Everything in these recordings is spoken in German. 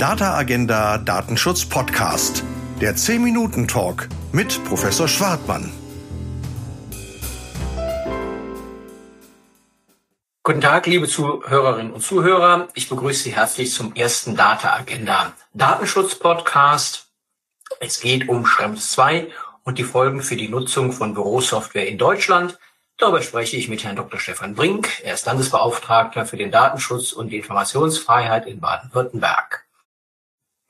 Data Agenda Datenschutz Podcast. Der 10 Minuten Talk mit Professor Schwartmann. Guten Tag, liebe Zuhörerinnen und Zuhörer. Ich begrüße Sie herzlich zum ersten Data Agenda Datenschutz Podcast. Es geht um Schrems 2 und die Folgen für die Nutzung von Bürosoftware in Deutschland. Darüber spreche ich mit Herrn Dr. Stefan Brink. Er ist Landesbeauftragter für den Datenschutz und die Informationsfreiheit in Baden-Württemberg.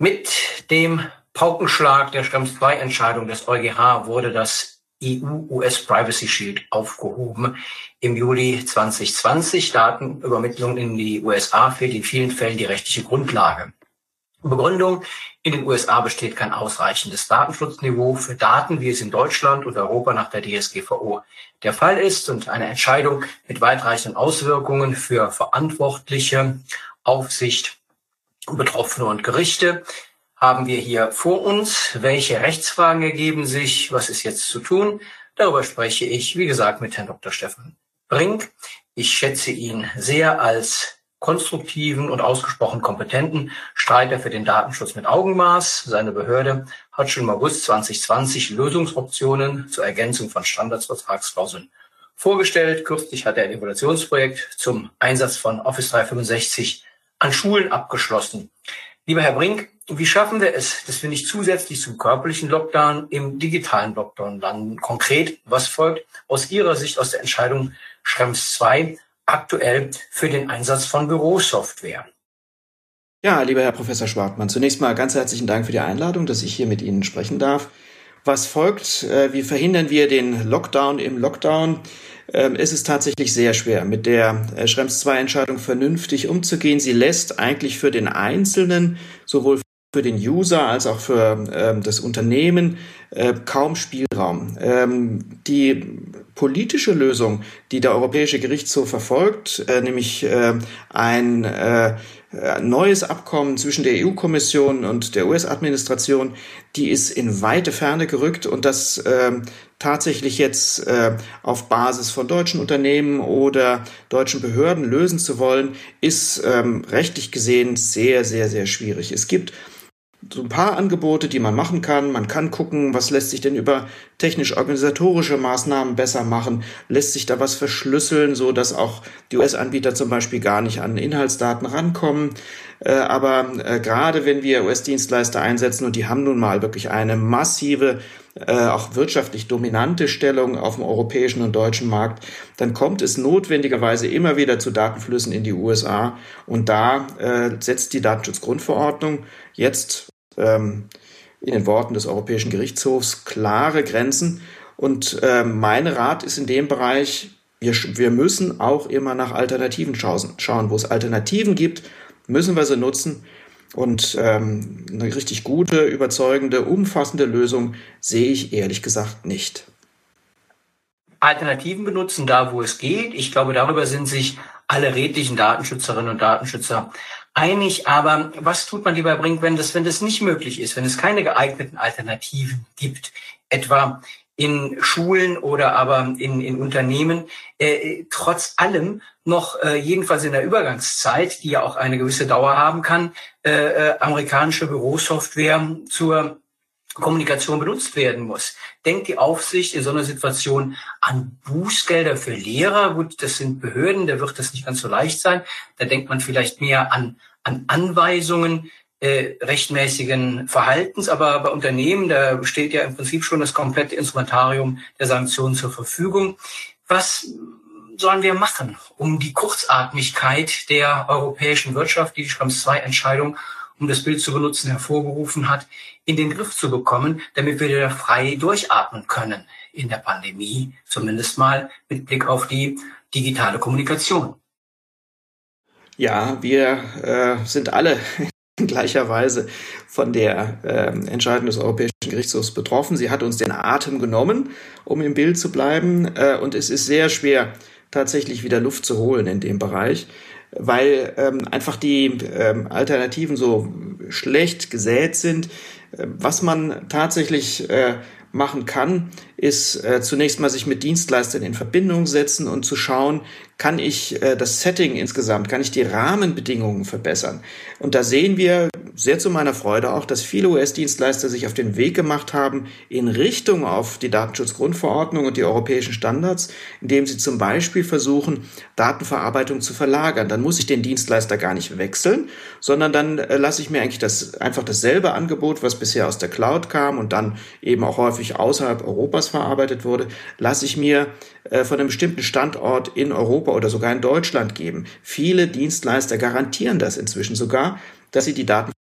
Mit dem Paukenschlag der Schrems 2 Entscheidung des EuGH wurde das EU-US Privacy Shield aufgehoben. Im Juli 2020 Datenübermittlung in die USA fehlt in vielen Fällen die rechtliche Grundlage. Begründung, in den USA besteht kein ausreichendes Datenschutzniveau für Daten, wie es in Deutschland und Europa nach der DSGVO der Fall ist und eine Entscheidung mit weitreichenden Auswirkungen für Verantwortliche, Aufsicht, Betroffene und Gerichte haben wir hier vor uns. Welche Rechtsfragen ergeben sich? Was ist jetzt zu tun? Darüber spreche ich, wie gesagt, mit Herrn Dr. Stefan Brink. Ich schätze ihn sehr als konstruktiven und ausgesprochen kompetenten Streiter für den Datenschutz mit Augenmaß. Seine Behörde hat schon im August 2020 Lösungsoptionen zur Ergänzung von Standardsvertragsklauseln vorgestellt. Kürzlich hat er ein Evaluationsprojekt zum Einsatz von Office 365 an Schulen abgeschlossen. Lieber Herr Brink, wie schaffen wir es, dass wir nicht zusätzlich zum körperlichen Lockdown im digitalen Lockdown landen? Konkret, was folgt aus Ihrer Sicht aus der Entscheidung Schrems 2 aktuell für den Einsatz von Bürosoftware. Ja, lieber Herr Professor Schwartmann, zunächst mal ganz herzlichen Dank für die Einladung, dass ich hier mit Ihnen sprechen darf. Was folgt? Äh, wie verhindern wir den Lockdown im Lockdown? Ähm, es ist tatsächlich sehr schwer, mit der äh, Schrems 2 Entscheidung vernünftig umzugehen. Sie lässt eigentlich für den Einzelnen sowohl für den User als auch für ähm, das Unternehmen äh, kaum Spielraum. Ähm, die politische Lösung, die der Europäische Gerichtshof verfolgt, äh, nämlich äh, ein äh, neues Abkommen zwischen der EU-Kommission und der US-Administration, die ist in weite Ferne gerückt und das äh, tatsächlich jetzt äh, auf Basis von deutschen Unternehmen oder deutschen Behörden lösen zu wollen, ist ähm, rechtlich gesehen sehr, sehr, sehr schwierig. Es gibt so ein paar Angebote, die man machen kann. Man kann gucken, was lässt sich denn über technisch-organisatorische Maßnahmen besser machen. Lässt sich da was verschlüsseln, so dass auch die US-Anbieter zum Beispiel gar nicht an Inhaltsdaten rankommen. Äh, aber äh, gerade wenn wir US-Dienstleister einsetzen und die haben nun mal wirklich eine massive äh, auch wirtschaftlich dominante Stellung auf dem europäischen und deutschen Markt, dann kommt es notwendigerweise immer wieder zu Datenflüssen in die USA. Und da äh, setzt die Datenschutzgrundverordnung jetzt ähm, in den Worten des Europäischen Gerichtshofs klare Grenzen. Und äh, mein Rat ist in dem Bereich, wir, wir müssen auch immer nach Alternativen schauen. schauen. Wo es Alternativen gibt, müssen wir sie nutzen. Und ähm, eine richtig gute, überzeugende, umfassende Lösung sehe ich ehrlich gesagt nicht. Alternativen benutzen, da wo es geht. Ich glaube, darüber sind sich alle redlichen Datenschützerinnen und Datenschützer einig. Aber was tut man lieber Brink, wenn das, wenn das nicht möglich ist, wenn es keine geeigneten Alternativen gibt, etwa in Schulen oder aber in, in Unternehmen, äh, trotz allem noch, äh, jedenfalls in der Übergangszeit, die ja auch eine gewisse Dauer haben kann, äh, äh, amerikanische Bürosoftware zur Kommunikation benutzt werden muss. Denkt die Aufsicht in so einer Situation an Bußgelder für Lehrer? Gut, das sind Behörden, da wird das nicht ganz so leicht sein. Da denkt man vielleicht mehr an, an Anweisungen äh, rechtmäßigen Verhaltens, aber bei Unternehmen, da steht ja im Prinzip schon das komplette Instrumentarium der Sanktionen zur Verfügung. Was sollen wir machen, um die Kurzatmigkeit der europäischen Wirtschaft, die Schrems 2 Entscheidung um das Bild zu benutzen, hervorgerufen hat, in den Griff zu bekommen, damit wir wieder frei durchatmen können in der Pandemie, zumindest mal mit Blick auf die digitale Kommunikation. Ja, wir äh, sind alle in gleicher Weise von der äh, Entscheidung des Europäischen Gerichtshofs betroffen. Sie hat uns den Atem genommen, um im Bild zu bleiben. Äh, und es ist sehr schwer, tatsächlich wieder Luft zu holen in dem Bereich weil ähm, einfach die ähm, Alternativen so schlecht gesät sind. Äh, was man tatsächlich äh, machen kann, ist äh, zunächst mal sich mit Dienstleistern in Verbindung setzen und zu schauen, kann ich äh, das Setting insgesamt, kann ich die Rahmenbedingungen verbessern. Und da sehen wir sehr zu meiner Freude auch, dass viele US-Dienstleister sich auf den Weg gemacht haben in Richtung auf die Datenschutzgrundverordnung und die europäischen Standards, indem sie zum Beispiel versuchen, Datenverarbeitung zu verlagern. Dann muss ich den Dienstleister gar nicht wechseln, sondern dann äh, lasse ich mir eigentlich das, einfach dasselbe Angebot, was bisher aus der Cloud kam und dann eben auch häufig außerhalb Europas verarbeitet wurde, lasse ich mir äh, von einem bestimmten Standort in Europa oder sogar in Deutschland geben. Viele Dienstleister garantieren das inzwischen sogar, dass sie die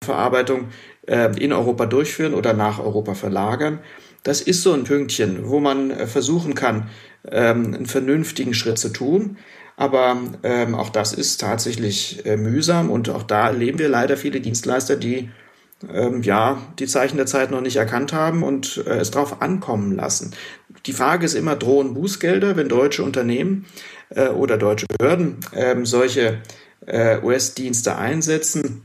Datenverarbeitung äh, in Europa durchführen oder nach Europa verlagern. Das ist so ein Pünktchen, wo man äh, versuchen kann, ähm, einen vernünftigen Schritt zu tun. Aber ähm, auch das ist tatsächlich äh, mühsam und auch da erleben wir leider viele Dienstleister, die ähm, ja die Zeichen der Zeit noch nicht erkannt haben und äh, es darauf ankommen lassen. Die Frage ist immer, drohen Bußgelder, wenn deutsche Unternehmen äh, oder deutsche Behörden ähm, solche äh, US-Dienste einsetzen?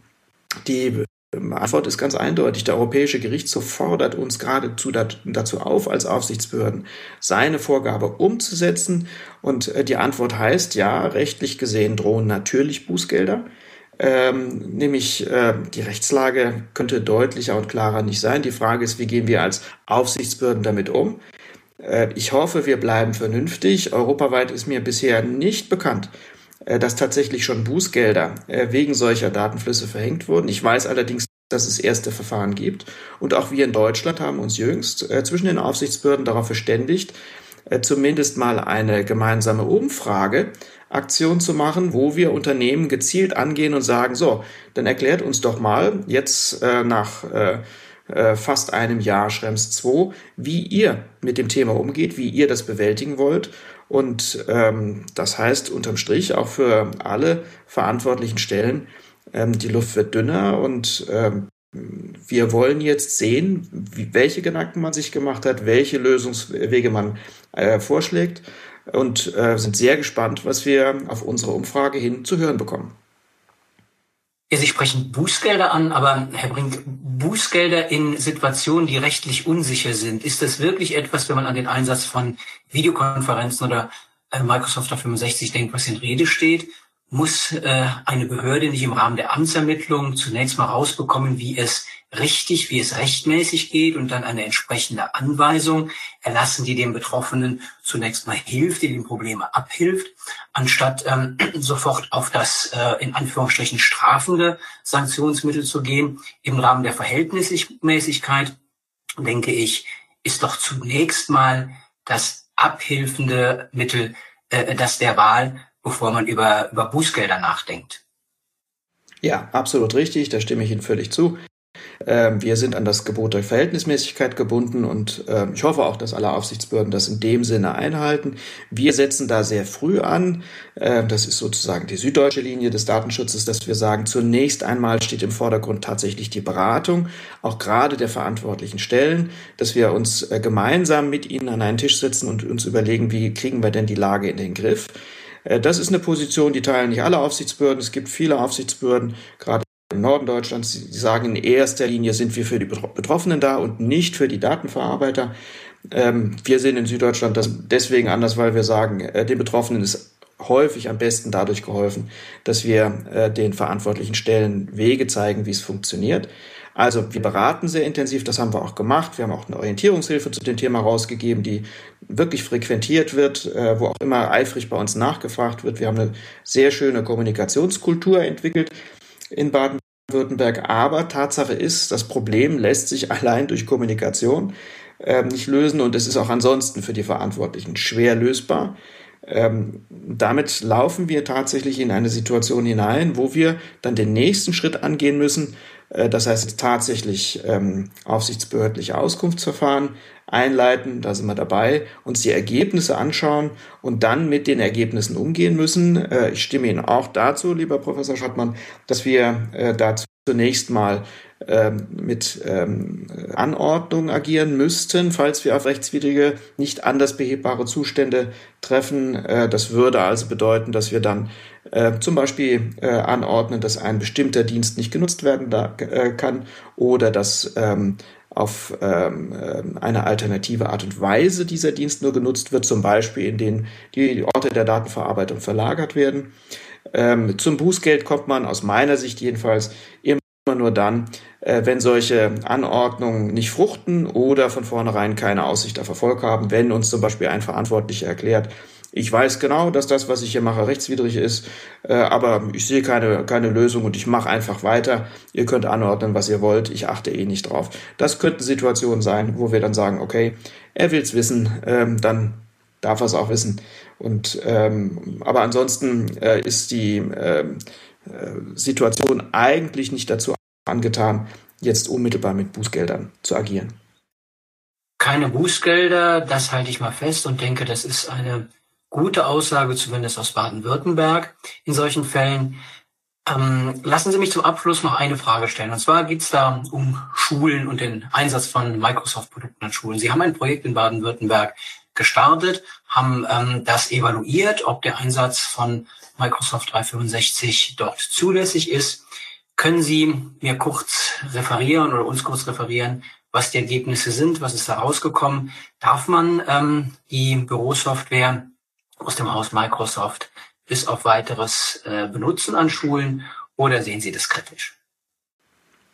Die Antwort ist ganz eindeutig. Der Europäische Gerichtshof fordert uns geradezu dazu auf, als Aufsichtsbehörden seine Vorgabe umzusetzen. Und äh, die Antwort heißt, ja, rechtlich gesehen drohen natürlich Bußgelder. Ähm, nämlich äh, die Rechtslage könnte deutlicher und klarer nicht sein. Die Frage ist, wie gehen wir als Aufsichtsbehörden damit um? Äh, ich hoffe, wir bleiben vernünftig. Europaweit ist mir bisher nicht bekannt, dass tatsächlich schon Bußgelder äh, wegen solcher Datenflüsse verhängt wurden. Ich weiß allerdings, dass es erste Verfahren gibt. Und auch wir in Deutschland haben uns jüngst zwischen den Aufsichtsbehörden darauf verständigt, zumindest mal eine gemeinsame Umfrageaktion zu machen, wo wir Unternehmen gezielt angehen und sagen, so, dann erklärt uns doch mal jetzt nach fast einem Jahr Schrems 2, wie ihr mit dem Thema umgeht, wie ihr das bewältigen wollt und ähm, das heißt unterm Strich auch für alle verantwortlichen Stellen, ähm, die Luft wird dünner und ähm, wir wollen jetzt sehen, wie, welche Gedanken man sich gemacht hat, welche Lösungswege man äh, vorschlägt und äh, sind sehr gespannt, was wir auf unsere Umfrage hin zu hören bekommen. Ja, Sie sprechen Bußgelder an, aber Herr Brink, Bußgelder in Situationen, die rechtlich unsicher sind, ist das wirklich etwas, wenn man an den Einsatz von Videokonferenzen oder äh, Microsoft 365 denkt, was in Rede steht? Muss äh, eine Behörde nicht im Rahmen der Amtsermittlung zunächst mal rausbekommen, wie es richtig, wie es rechtmäßig geht und dann eine entsprechende Anweisung erlassen, die dem Betroffenen zunächst mal hilft, die dem Probleme abhilft, anstatt ähm, sofort auf das äh, in Anführungsstrichen strafende Sanktionsmittel zu gehen. Im Rahmen der Verhältnismäßigkeit, denke ich, ist doch zunächst mal das abhilfende Mittel äh, das der Wahl bevor man über, über Bußgelder nachdenkt. Ja, absolut richtig, da stimme ich Ihnen völlig zu. Ähm, wir sind an das Gebot der Verhältnismäßigkeit gebunden und ähm, ich hoffe auch, dass alle Aufsichtsbehörden das in dem Sinne einhalten. Wir setzen da sehr früh an. Ähm, das ist sozusagen die süddeutsche Linie des Datenschutzes, dass wir sagen, zunächst einmal steht im Vordergrund tatsächlich die Beratung, auch gerade der verantwortlichen Stellen, dass wir uns äh, gemeinsam mit ihnen an einen Tisch setzen und uns überlegen, wie kriegen wir denn die Lage in den Griff. Äh, das ist eine Position, die teilen nicht alle Aufsichtsbehörden. Es gibt viele Aufsichtsbehörden, gerade im Norden Deutschlands, die sagen, in erster Linie sind wir für die Betroffenen da und nicht für die Datenverarbeiter. Ähm, wir sehen in Süddeutschland das deswegen anders, weil wir sagen, äh, den Betroffenen ist häufig am besten dadurch geholfen, dass wir äh, den verantwortlichen Stellen Wege zeigen, wie es funktioniert. Also wir beraten sehr intensiv, das haben wir auch gemacht. Wir haben auch eine Orientierungshilfe zu dem Thema rausgegeben, die wirklich frequentiert wird, äh, wo auch immer eifrig bei uns nachgefragt wird. Wir haben eine sehr schöne Kommunikationskultur entwickelt in Baden-Württemberg. Aber Tatsache ist, das Problem lässt sich allein durch Kommunikation äh, nicht lösen und es ist auch ansonsten für die Verantwortlichen schwer lösbar. Ähm, damit laufen wir tatsächlich in eine Situation hinein, wo wir dann den nächsten Schritt angehen müssen, das heißt tatsächlich ähm, aufsichtsbehördliche Auskunftsverfahren einleiten, da sind wir dabei, uns die Ergebnisse anschauen und dann mit den Ergebnissen umgehen müssen. Äh, ich stimme Ihnen auch dazu, lieber Professor Schottmann, dass wir äh, dazu zunächst mal ähm, mit ähm, Anordnung agieren müssten, falls wir auf rechtswidrige, nicht anders behebbare Zustände treffen. Äh, das würde also bedeuten, dass wir dann äh, zum Beispiel äh, anordnen, dass ein bestimmter Dienst nicht genutzt werden da, äh, kann oder dass ähm, auf ähm, äh, eine alternative Art und Weise dieser Dienst nur genutzt wird, zum Beispiel in denen die Orte der Datenverarbeitung verlagert werden. Ähm, zum Bußgeld kommt man aus meiner Sicht jedenfalls immer nur dann, wenn solche Anordnungen nicht fruchten oder von vornherein keine Aussicht auf Erfolg haben, wenn uns zum Beispiel ein Verantwortlicher erklärt, ich weiß genau, dass das, was ich hier mache, rechtswidrig ist, äh, aber ich sehe keine, keine Lösung und ich mache einfach weiter. Ihr könnt anordnen, was ihr wollt, ich achte eh nicht drauf. Das könnten Situationen sein, wo wir dann sagen, okay, er will's wissen, ähm, dann darf er es auch wissen. Und ähm, aber ansonsten äh, ist die ähm, äh, Situation eigentlich nicht dazu angetan, jetzt unmittelbar mit Bußgeldern zu agieren. Keine Bußgelder, das halte ich mal fest und denke, das ist eine gute Aussage, zumindest aus Baden-Württemberg in solchen Fällen. Ähm, lassen Sie mich zum Abschluss noch eine Frage stellen. Und zwar geht es da um Schulen und den Einsatz von Microsoft-Produkten an Schulen. Sie haben ein Projekt in Baden-Württemberg gestartet, haben ähm, das evaluiert, ob der Einsatz von Microsoft 365 dort zulässig ist. Können Sie mir kurz referieren oder uns kurz referieren, was die Ergebnisse sind, was ist da rausgekommen? Darf man ähm, die Bürosoftware aus dem Haus Microsoft bis auf weiteres äh, benutzen an Schulen oder sehen Sie das kritisch?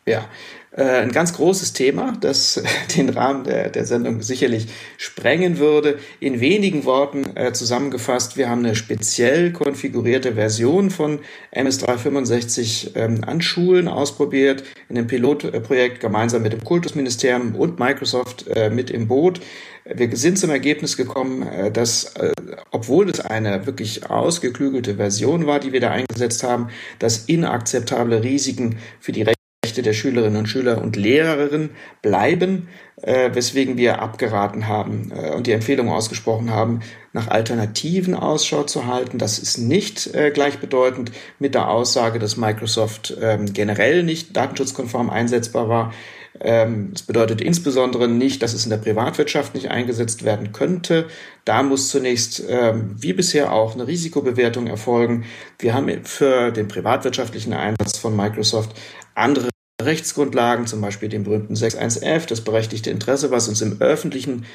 Ja, äh, ein ganz großes Thema, das den Rahmen der, der Sendung sicherlich sprengen würde. In wenigen Worten äh, zusammengefasst, wir haben eine speziell konfigurierte Version von MS365 ähm, an Schulen ausprobiert, in einem Pilotprojekt gemeinsam mit dem Kultusministerium und Microsoft äh, mit im Boot. Wir sind zum Ergebnis gekommen, äh, dass, äh, obwohl es eine wirklich ausgeklügelte Version war, die wir da eingesetzt haben, dass inakzeptable Risiken für die Rechte der Schülerinnen und Schüler und Lehrerinnen bleiben, äh, weswegen wir abgeraten haben und die Empfehlung ausgesprochen haben, nach Alternativen Ausschau zu halten. Das ist nicht gleichbedeutend mit der Aussage, dass Microsoft ähm, generell nicht datenschutzkonform einsetzbar war. Ähm, das bedeutet insbesondere nicht, dass es in der Privatwirtschaft nicht eingesetzt werden könnte. Da muss zunächst, ähm, wie bisher auch, eine Risikobewertung erfolgen. Wir haben für den privatwirtschaftlichen Einsatz von Microsoft andere Rechtsgrundlagen, zum Beispiel den berühmten 6.1f, das berechtigte Interesse, was uns im öffentlichen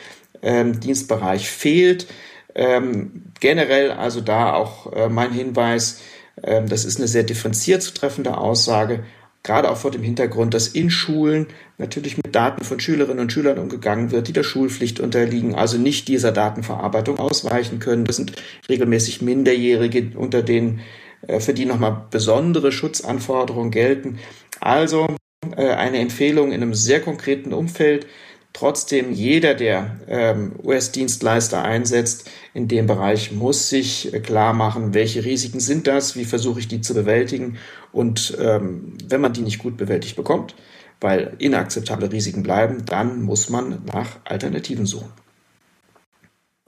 ähm, Dienstbereich fehlt. Ähm, generell also da auch äh, mein Hinweis, äh, das ist eine sehr differenziert zu treffende Aussage gerade auch vor dem Hintergrund, dass in Schulen natürlich mit Daten von Schülerinnen und Schülern umgegangen wird, die der Schulpflicht unterliegen, also nicht dieser Datenverarbeitung ausweichen können. Das sind regelmäßig Minderjährige, unter denen äh, für die nochmal besondere Schutzanforderungen gelten. Also äh, eine Empfehlung in einem sehr konkreten Umfeld, Trotzdem, jeder, der ähm, US-Dienstleister einsetzt, in dem Bereich muss sich äh, klar machen, welche Risiken sind das, wie versuche ich die zu bewältigen. Und ähm, wenn man die nicht gut bewältigt bekommt, weil inakzeptable Risiken bleiben, dann muss man nach Alternativen suchen.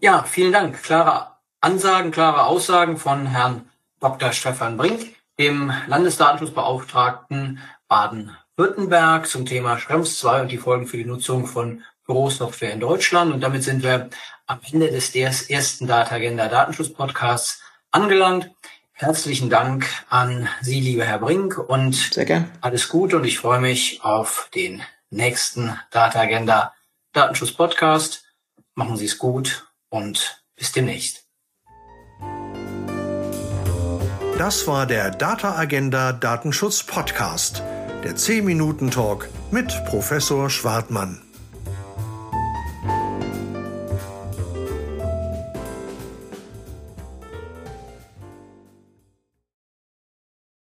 Ja, vielen Dank. Klare Ansagen, klare Aussagen von Herrn Dr. Stefan Brink, dem Landesdatenschutzbeauftragten Baden Württemberg zum Thema Schrems 2 und die Folgen für die Nutzung von Bürosoftware in Deutschland. Und damit sind wir am Ende des ersten Data Agenda Datenschutz Podcasts angelangt. Herzlichen Dank an Sie, lieber Herr Brink, und Sehr gern. alles Gute. Und ich freue mich auf den nächsten Data Agenda Datenschutz Podcast. Machen Sie es gut und bis demnächst. Das war der Data Agenda Datenschutz Podcast der 10-Minuten-Talk mit Professor Schwartmann.